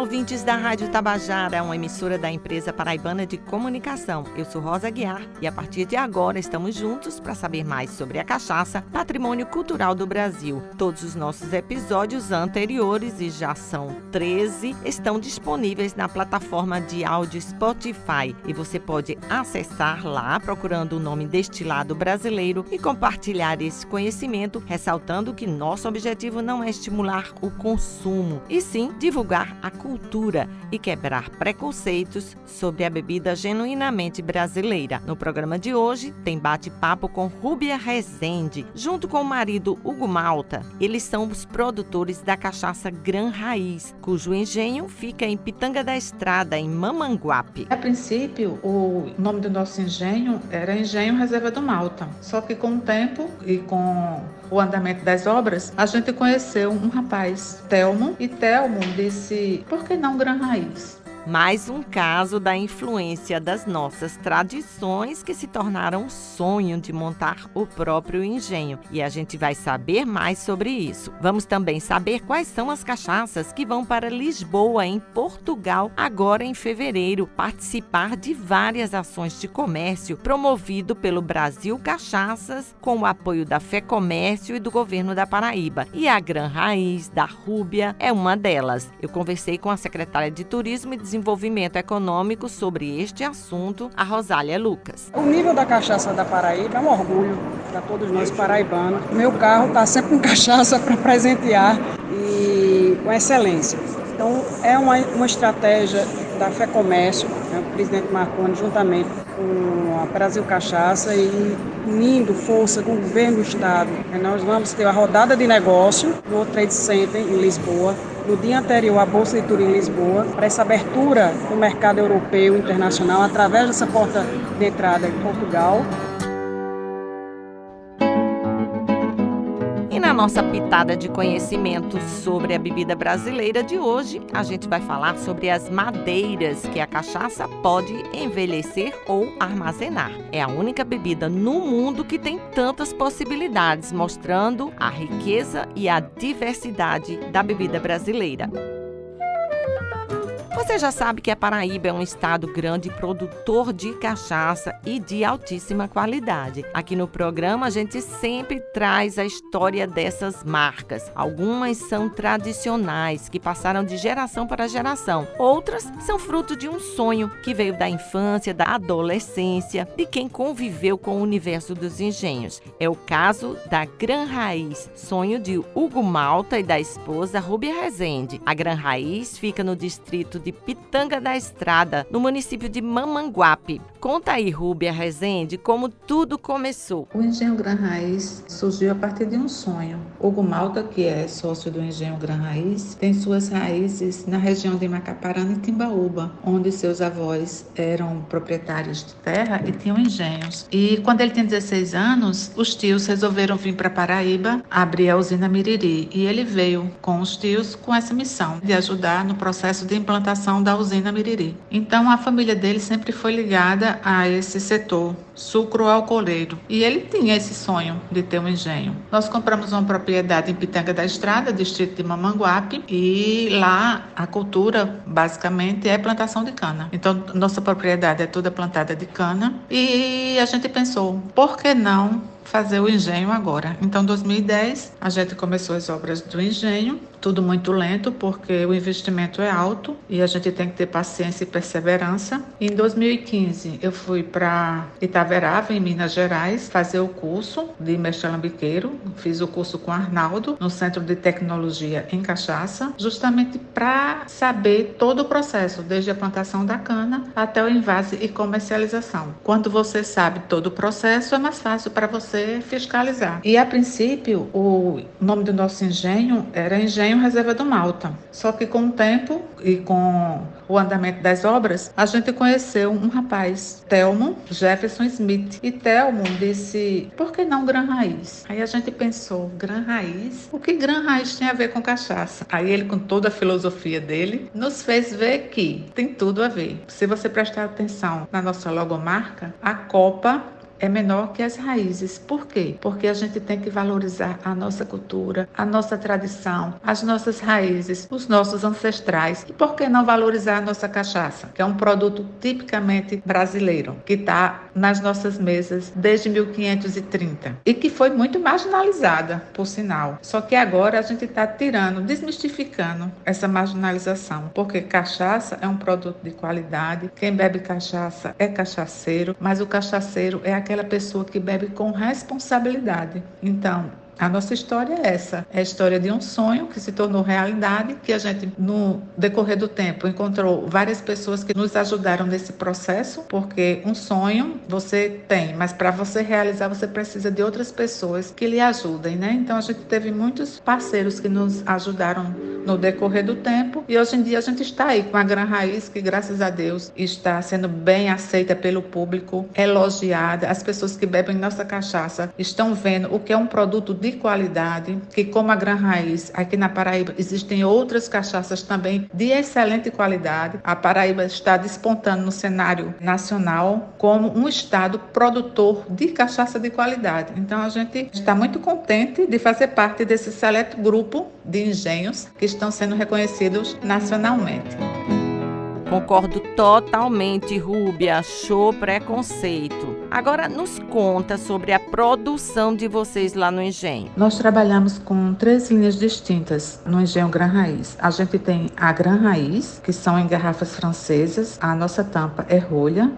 ouvintes da Rádio Tabajara, uma emissora da empresa paraibana de comunicação. Eu sou Rosa Guiar e a partir de agora estamos juntos para saber mais sobre a cachaça, patrimônio cultural do Brasil. Todos os nossos episódios anteriores, e já são 13, estão disponíveis na plataforma de áudio Spotify e você pode acessar lá procurando o nome Destilado Brasileiro e compartilhar esse conhecimento, ressaltando que nosso objetivo não é estimular o consumo, e sim divulgar a cultura e quebrar preconceitos sobre a bebida genuinamente brasileira. No programa de hoje tem bate-papo com Rúbia Rezende, junto com o marido Hugo Malta. Eles são os produtores da cachaça Gran Raiz, cujo engenho fica em Pitanga da Estrada, em Mamanguape. A princípio, o nome do nosso engenho era Engenho Reserva do Malta. Só que com o tempo e com o andamento das obras, a gente conheceu um rapaz, Telmo, e Telmo disse: por que não Gran Raiz? Mais um caso da influência das nossas tradições que se tornaram sonho de montar o próprio engenho. E a gente vai saber mais sobre isso. Vamos também saber quais são as cachaças que vão para Lisboa, em Portugal, agora em fevereiro, participar de várias ações de comércio promovido pelo Brasil Cachaças, com o apoio da Fé Comércio e do governo da Paraíba. E a Gran Raiz da Rúbia é uma delas. Eu conversei com a secretária de Turismo e Desenvolvimento Econômico sobre este assunto, a Rosália Lucas. O nível da cachaça da Paraíba é um orgulho para todos nós paraibanos. Meu carro está sempre com cachaça para presentear e com excelência. Então, é uma, uma estratégia da Fé Comércio, né, o presidente Marconi, juntamente com a Brasil Cachaça e unindo força com o governo do Estado. Nós vamos ter a rodada de negócio no Trade Center em Lisboa, no dia anterior à Bolsa de Turim Lisboa, para essa abertura do mercado europeu internacional através dessa porta de entrada em Portugal. E na nossa pitada de conhecimento sobre a bebida brasileira de hoje, a gente vai falar sobre as madeiras que a cachaça pode envelhecer ou armazenar. É a única bebida no mundo que tem tantas possibilidades, mostrando a riqueza e a diversidade da bebida brasileira. Você já sabe que a Paraíba é um estado grande produtor de cachaça e de altíssima qualidade. Aqui no programa a gente sempre traz a história dessas marcas. Algumas são tradicionais, que passaram de geração para geração. Outras são fruto de um sonho que veio da infância, da adolescência, de quem conviveu com o universo dos engenhos. É o caso da Gran Raiz, sonho de Hugo Malta e da esposa Rubia Rezende. A Gran Raiz fica no distrito de Pitanga da Estrada, no município de Mamanguape. Conta aí, Rúbia Rezende, como tudo começou. O Engenho Gran Raiz surgiu a partir de um sonho. Hugo Malta, que é sócio do Engenho Gran Raiz, tem suas raízes na região de Macaparana e Timbaúba, onde seus avós eram proprietários de terra e tinham engenhos. E quando ele tinha 16 anos, os tios resolveram vir para Paraíba abrir a usina Miriri. E ele veio com os tios com essa missão de ajudar no processo de implantação da usina Miriri. Então a família dele sempre foi ligada a esse setor sucro-alcooleiro e ele tinha esse sonho de ter um engenho. Nós compramos uma propriedade em Pitanga da Estrada, distrito de Mamanguape, e lá a cultura basicamente é plantação de cana. Então nossa propriedade é toda plantada de cana e a gente pensou, por que não fazer o engenho agora. Então, em 2010, a gente começou as obras do engenho, tudo muito lento, porque o investimento é alto e a gente tem que ter paciência e perseverança. Em 2015, eu fui para Itaverava, em Minas Gerais, fazer o curso de mestre alambiqueiro. Fiz o curso com Arnaldo, no Centro de Tecnologia em Cachaça, justamente para saber todo o processo, desde a plantação da cana até o invase e comercialização. Quando você sabe todo o processo, é mais fácil para você fiscalizar. E a princípio, o nome do nosso engenho era Engenho Reserva do Malta. Só que com o tempo e com o andamento das obras, a gente conheceu um rapaz, Telmo Jefferson Smith. E Telmo disse: por que não Gran Raiz? Aí a gente pensou: Gran Raiz? O que Gran Raiz tem a ver com cachaça? Aí ele, com toda a filosofia dele, nos fez ver que tem tudo a ver. Se você prestar atenção na nossa logomarca, a copa é menor que as raízes. Por quê? Porque a gente tem que valorizar a nossa cultura, a nossa tradição, as nossas raízes, os nossos ancestrais. E por que não valorizar a nossa cachaça, que é um produto tipicamente brasileiro, que está nas nossas mesas desde 1530 e que foi muito marginalizada, por sinal. Só que agora a gente está tirando, desmistificando essa marginalização, porque cachaça é um produto de qualidade. Quem bebe cachaça é cachaceiro, mas o cachaceiro é aquela pessoa que bebe com responsabilidade. Então, a nossa história é essa. É a história de um sonho que se tornou realidade, que a gente, no decorrer do tempo, encontrou várias pessoas que nos ajudaram nesse processo, porque um sonho você tem, mas para você realizar, você precisa de outras pessoas que lhe ajudem, né? Então a gente teve muitos parceiros que nos ajudaram no decorrer do tempo e hoje em dia a gente está aí com a Gran Raiz, que graças a Deus está sendo bem aceita pelo público, elogiada. As pessoas que bebem nossa cachaça estão vendo o que é um produto de de qualidade, que como a Gran Raiz, aqui na Paraíba existem outras cachaças também de excelente qualidade. A Paraíba está despontando no cenário nacional como um estado produtor de cachaça de qualidade. Então a gente está muito contente de fazer parte desse seleto grupo de engenhos que estão sendo reconhecidos nacionalmente. Concordo totalmente, Rúbia. Show preconceito. Agora nos conta sobre a produção de vocês lá no engenho. Nós trabalhamos com três linhas distintas no engenho Gran Raiz. A gente tem a Gran Raiz, que são em garrafas francesas. A nossa tampa é rolha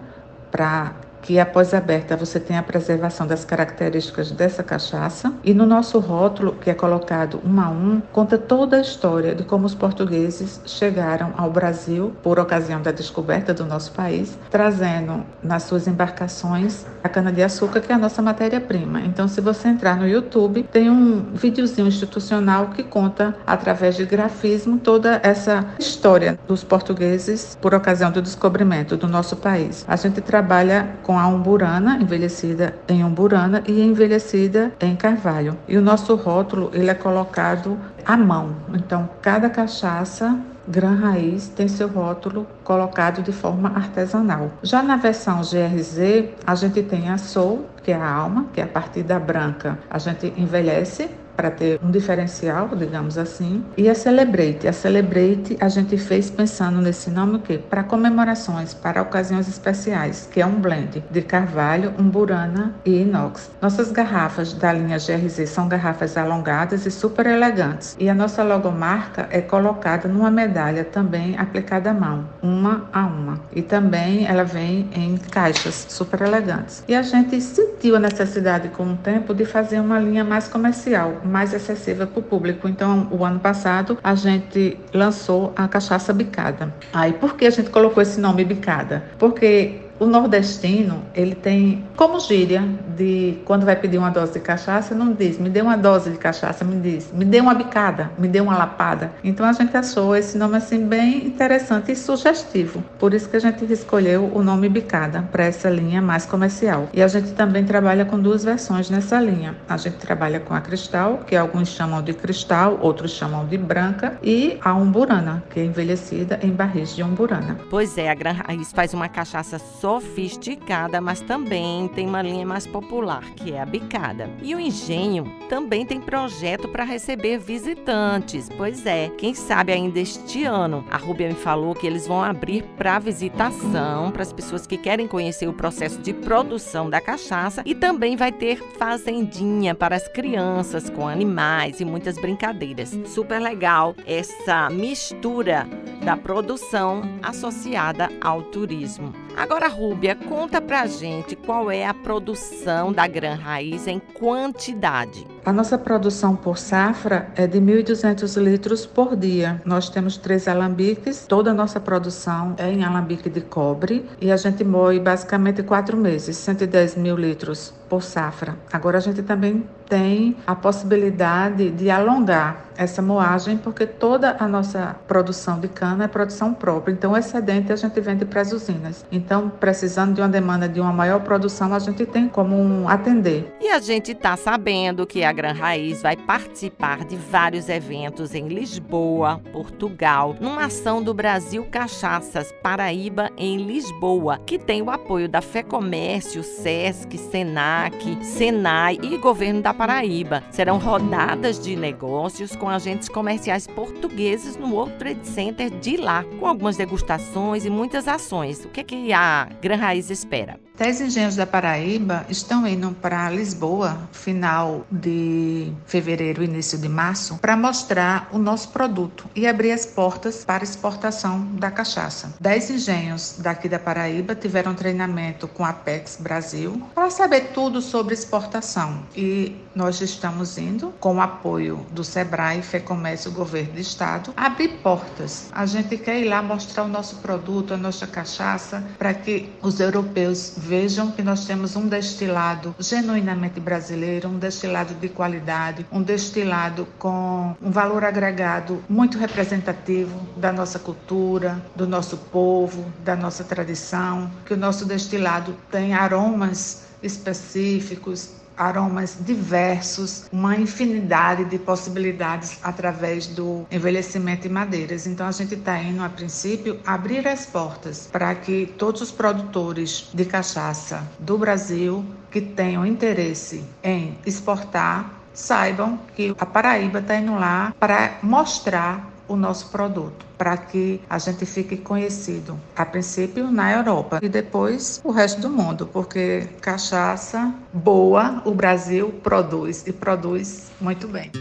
para que após aberta você tem a preservação das características dessa cachaça. E no nosso rótulo, que é colocado um a um, conta toda a história de como os portugueses chegaram ao Brasil por ocasião da descoberta do nosso país, trazendo nas suas embarcações a cana-de-açúcar, que é a nossa matéria-prima. Então, se você entrar no YouTube, tem um videozinho institucional que conta, através de grafismo, toda essa história dos portugueses por ocasião do descobrimento do nosso país. A gente trabalha com com a umburana, envelhecida em umburana e envelhecida em carvalho. E o nosso rótulo ele é colocado à mão. Então, cada cachaça Gran Raiz tem seu rótulo colocado de forma artesanal. Já na versão GRZ, a gente tem a Soul, que é a alma, que é a partir da branca. A gente envelhece para ter um diferencial, digamos assim. E a Celebrate, a Celebrate a gente fez pensando nesse nome o quê? Para comemorações, para ocasiões especiais, que é um blend de carvalho, umburana e inox. Nossas garrafas da linha GRZ são garrafas alongadas e super elegantes. E a nossa logomarca é colocada numa medalha também aplicada à mão, uma a uma. E também ela vem em caixas super elegantes. E a gente sentiu a necessidade com o tempo de fazer uma linha mais comercial, mais acessível para o público. Então, o ano passado, a gente lançou a cachaça bicada. Aí, por que a gente colocou esse nome bicada? Porque o nordestino, ele tem como gíria de quando vai pedir uma dose de cachaça, não diz, me dê uma dose de cachaça, me diz, me dê uma bicada, me dê uma lapada. Então a gente achou esse nome assim bem interessante e sugestivo. Por isso que a gente escolheu o nome bicada para essa linha mais comercial. E a gente também trabalha com duas versões nessa linha. A gente trabalha com a cristal, que alguns chamam de cristal, outros chamam de branca, e a umburana, que é envelhecida em barris de umburana. Pois é, a Gran Raiz faz uma cachaça sofisticada, mas também tem uma linha mais popular, que é a bicada. E o engenho também tem projeto para receber visitantes. Pois é, quem sabe ainda este ano. A Rubia me falou que eles vão abrir para visitação para as pessoas que querem conhecer o processo de produção da cachaça e também vai ter fazendinha para as crianças com animais e muitas brincadeiras. Super legal essa mistura da produção associada ao turismo. Agora, Rúbia, conta pra gente qual é a produção da Gran Raiz em quantidade. A nossa produção por safra é de 1.200 litros por dia. Nós temos três alambiques, toda a nossa produção é em alambique de cobre e a gente moe basicamente quatro meses, 110 mil litros por safra. Agora a gente também tem a possibilidade de alongar essa moagem, porque toda a nossa produção de cana é produção própria. Então, o excedente a gente vende para as usinas. Então, precisando de uma demanda de uma maior produção, a gente tem como atender. E a gente está sabendo que a Gran Raiz vai participar de vários eventos em Lisboa, Portugal, numa ação do Brasil Cachaças Paraíba em Lisboa, que tem o apoio da FEComércio, SESC, SENAC, SENAI e Governo da Paraíba. Serão rodadas de negócios com agentes comerciais portugueses no World Trade Center de lá, com algumas degustações e muitas ações. O que, é que a Gran Raiz espera? Dez engenhos da Paraíba estão indo para Lisboa, final de fevereiro, início de março, para mostrar o nosso produto e abrir as portas para exportação da cachaça. Dez engenhos daqui da Paraíba tiveram treinamento com a Apex Brasil para saber tudo sobre exportação e nós estamos indo, com o apoio do SEBRAE, FEComércio, Governo do Estado, abrir portas. A gente quer ir lá mostrar o nosso produto, a nossa cachaça, para que os europeus vejam que nós temos um destilado genuinamente brasileiro, um destilado de qualidade, um destilado com um valor agregado muito representativo da nossa cultura, do nosso povo, da nossa tradição, que o nosso destilado tem aromas específicos, aromas diversos, uma infinidade de possibilidades através do envelhecimento em madeiras. Então a gente está indo, a princípio, abrir as portas para que todos os produtores de cachaça do Brasil que tenham interesse em exportar saibam que a Paraíba está indo lá para mostrar o nosso produto, para que a gente fique conhecido, a princípio na Europa e depois o resto do mundo, porque cachaça boa o Brasil produz e produz muito bem.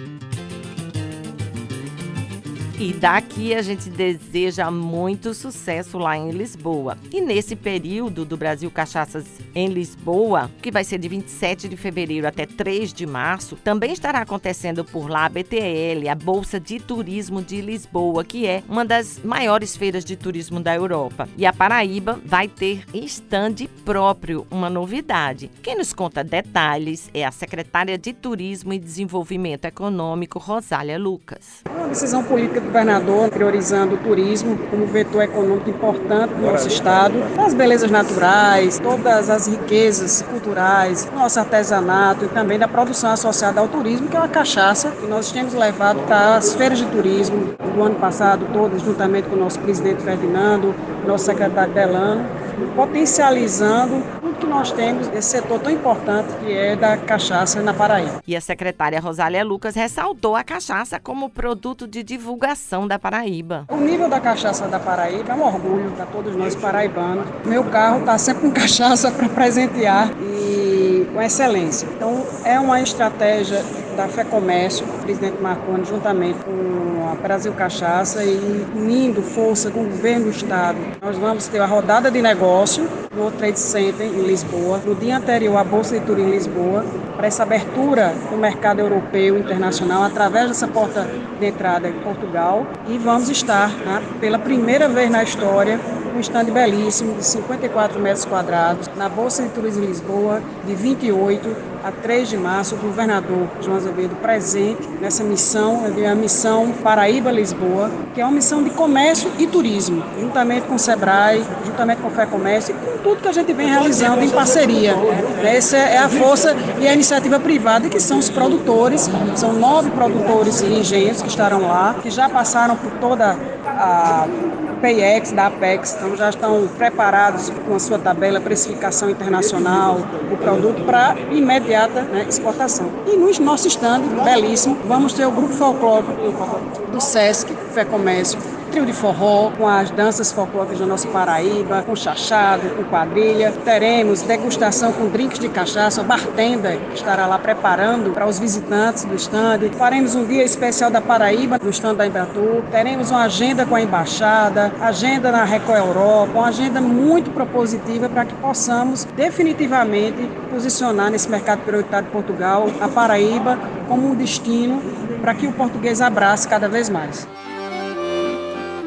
E daqui a gente deseja muito sucesso lá em Lisboa. E nesse período do Brasil Cachaças em Lisboa, que vai ser de 27 de fevereiro até 3 de março, também estará acontecendo por lá a BTL, a Bolsa de Turismo de Lisboa, que é uma das maiores feiras de turismo da Europa. E a Paraíba vai ter estande próprio, uma novidade. Quem nos conta detalhes é a secretária de Turismo e Desenvolvimento Econômico, Rosália Lucas. Uma decisão política governador priorizando o turismo como vetor econômico importante do nosso estado, as belezas naturais, todas as riquezas culturais, nosso artesanato e também da produção associada ao turismo, que é a cachaça, que nós temos levado para as feiras de turismo do ano passado, todas, juntamente com o nosso presidente Ferdinando, nosso secretário Delano, potencializando tudo que nós temos, esse setor tão importante que é da cachaça na Paraíba. E a secretária Rosália Lucas ressaltou a cachaça como produto de divulgação da Paraíba. O nível da cachaça da Paraíba é um orgulho para todos nós paraibanos. Meu carro está sempre com cachaça para presentear e com excelência. Então, é uma estratégia da FEComércio, o presidente Marconi, juntamente com a Brasil Cachaça e unindo força com o governo do estado. Nós vamos ter a rodada de negócio no Trade Center em Lisboa, no dia anterior à Bolsa de Turismo em Lisboa, para essa abertura do mercado europeu internacional através dessa porta de entrada em Portugal e vamos estar né, pela primeira vez na história um estande belíssimo de 54 metros quadrados na Bolsa de Turismo em Lisboa de 28 a 3 de março, o governador João Azevedo presente nessa missão, a missão Paraíba-Lisboa, que é uma missão de comércio e turismo, juntamente com o SEBRAE, juntamente com o Fé Comércio e com tudo que a gente vem realizando em parceria. Essa é a força e a iniciativa privada, que são os produtores, são nove produtores e engenheiros que estarão lá, que já passaram por toda a PEX, da Apex, então já estão preparados com a sua tabela, precificação internacional, o produto para imediata né, exportação. E no nosso stand, belíssimo, vamos ter o grupo folclórico do SESC, Fé Comércio, trio de forró, com as danças folclóricas da nossa Paraíba, com chachado, com quadrilha. Teremos degustação com drinks de cachaça, bartender que estará lá preparando para os visitantes do estande. Faremos um dia especial da Paraíba no estande da Embratur. Teremos uma agenda com a embaixada, agenda na Record Europa, uma agenda muito propositiva para que possamos definitivamente posicionar nesse mercado prioritário de Portugal a Paraíba como um destino para que o português abrace cada vez mais.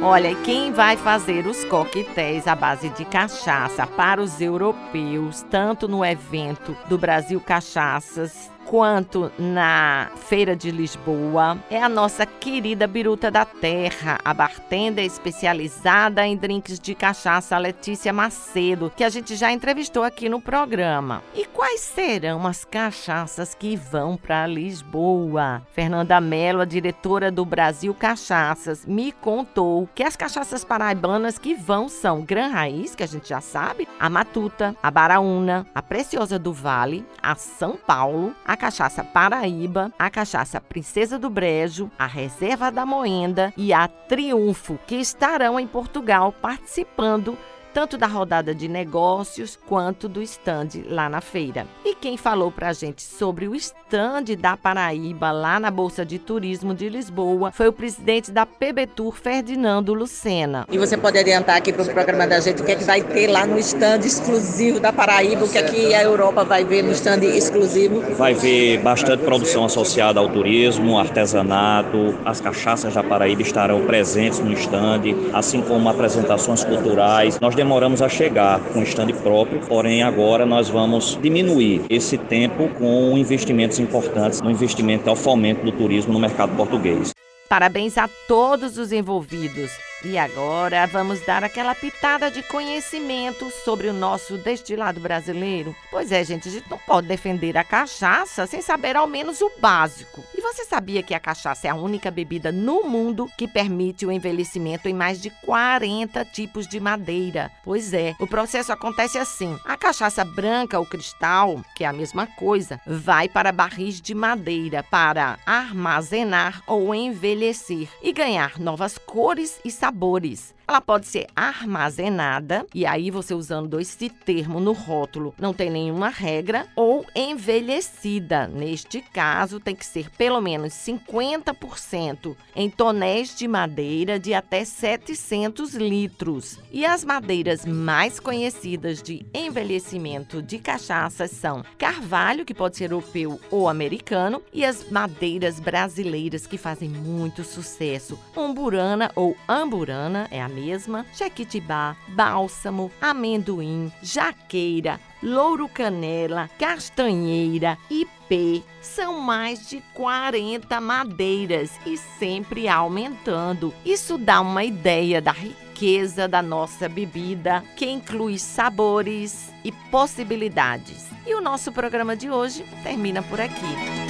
Olha, quem vai fazer os coquetéis à base de cachaça para os europeus, tanto no evento do Brasil Cachaças quanto na Feira de Lisboa é a nossa querida Biruta da Terra, a bartender especializada em drinks de cachaça Letícia Macedo, que a gente já entrevistou aqui no programa. E quais serão as cachaças que vão para Lisboa? Fernanda Mello, a diretora do Brasil Cachaças, me contou que as cachaças paraibanas que vão são Gran Raiz, que a gente já sabe, a Matuta, a Baraúna, a Preciosa do Vale, a São Paulo, a Cachaça Paraíba, a Cachaça Princesa do Brejo, a Reserva da Moenda e a Triunfo, que estarão em Portugal participando tanto da rodada de negócios quanto do stand lá na feira. E quem falou para a gente sobre o stand da Paraíba lá na Bolsa de Turismo de Lisboa foi o presidente da PB Tour, Ferdinando Lucena. E você pode adiantar aqui para o programa da gente o que é que vai ter lá no stand exclusivo da Paraíba, o que é que a Europa vai ver no stand exclusivo? Vai ver bastante produção associada ao turismo, artesanato, as cachaças da Paraíba estarão presentes no stand, assim como apresentações culturais. Nós demoramos a chegar com stand próprio, porém agora nós vamos diminuir esse tempo com investimentos importantes no investimento ao fomento do turismo no mercado português. Parabéns a todos os envolvidos. E agora vamos dar aquela pitada de conhecimento sobre o nosso destilado brasileiro. Pois é, gente, a gente não pode defender a cachaça sem saber ao menos o básico. E você sabia que a cachaça é a única bebida no mundo que permite o envelhecimento em mais de 40 tipos de madeira? Pois é, o processo acontece assim: a cachaça branca ou cristal, que é a mesma coisa, vai para barris de madeira para armazenar ou envelhecer e ganhar novas cores e sabores sabores. Ela pode ser armazenada, e aí você usando esse termo no rótulo não tem nenhuma regra, ou envelhecida. Neste caso, tem que ser pelo menos 50% em tonéis de madeira de até 700 litros. E as madeiras mais conhecidas de envelhecimento de cachaças são carvalho, que pode ser europeu ou americano, e as madeiras brasileiras que fazem muito sucesso, umburana ou amburana, é a mesma, jequitibá, bálsamo, amendoim, jaqueira, louro canela, castanheira, ipê. São mais de 40 madeiras e sempre aumentando. Isso dá uma ideia da riqueza da nossa bebida, que inclui sabores e possibilidades. E o nosso programa de hoje termina por aqui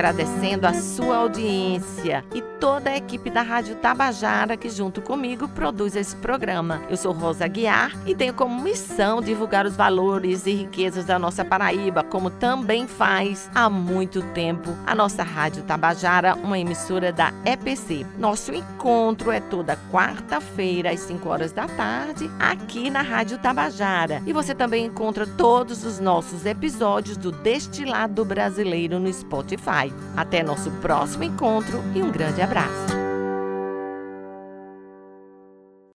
agradecendo a sua audiência e toda a equipe da Rádio Tabajara que junto comigo produz esse programa. Eu sou Rosa Guiar e tenho como missão divulgar os valores e riquezas da nossa Paraíba, como também faz há muito tempo a nossa Rádio Tabajara, uma emissora da EPC. Nosso encontro é toda quarta-feira às 5 horas da tarde aqui na Rádio Tabajara. E você também encontra todos os nossos episódios do Destilado Brasileiro no Spotify. Até nosso próximo encontro e um grande abraço.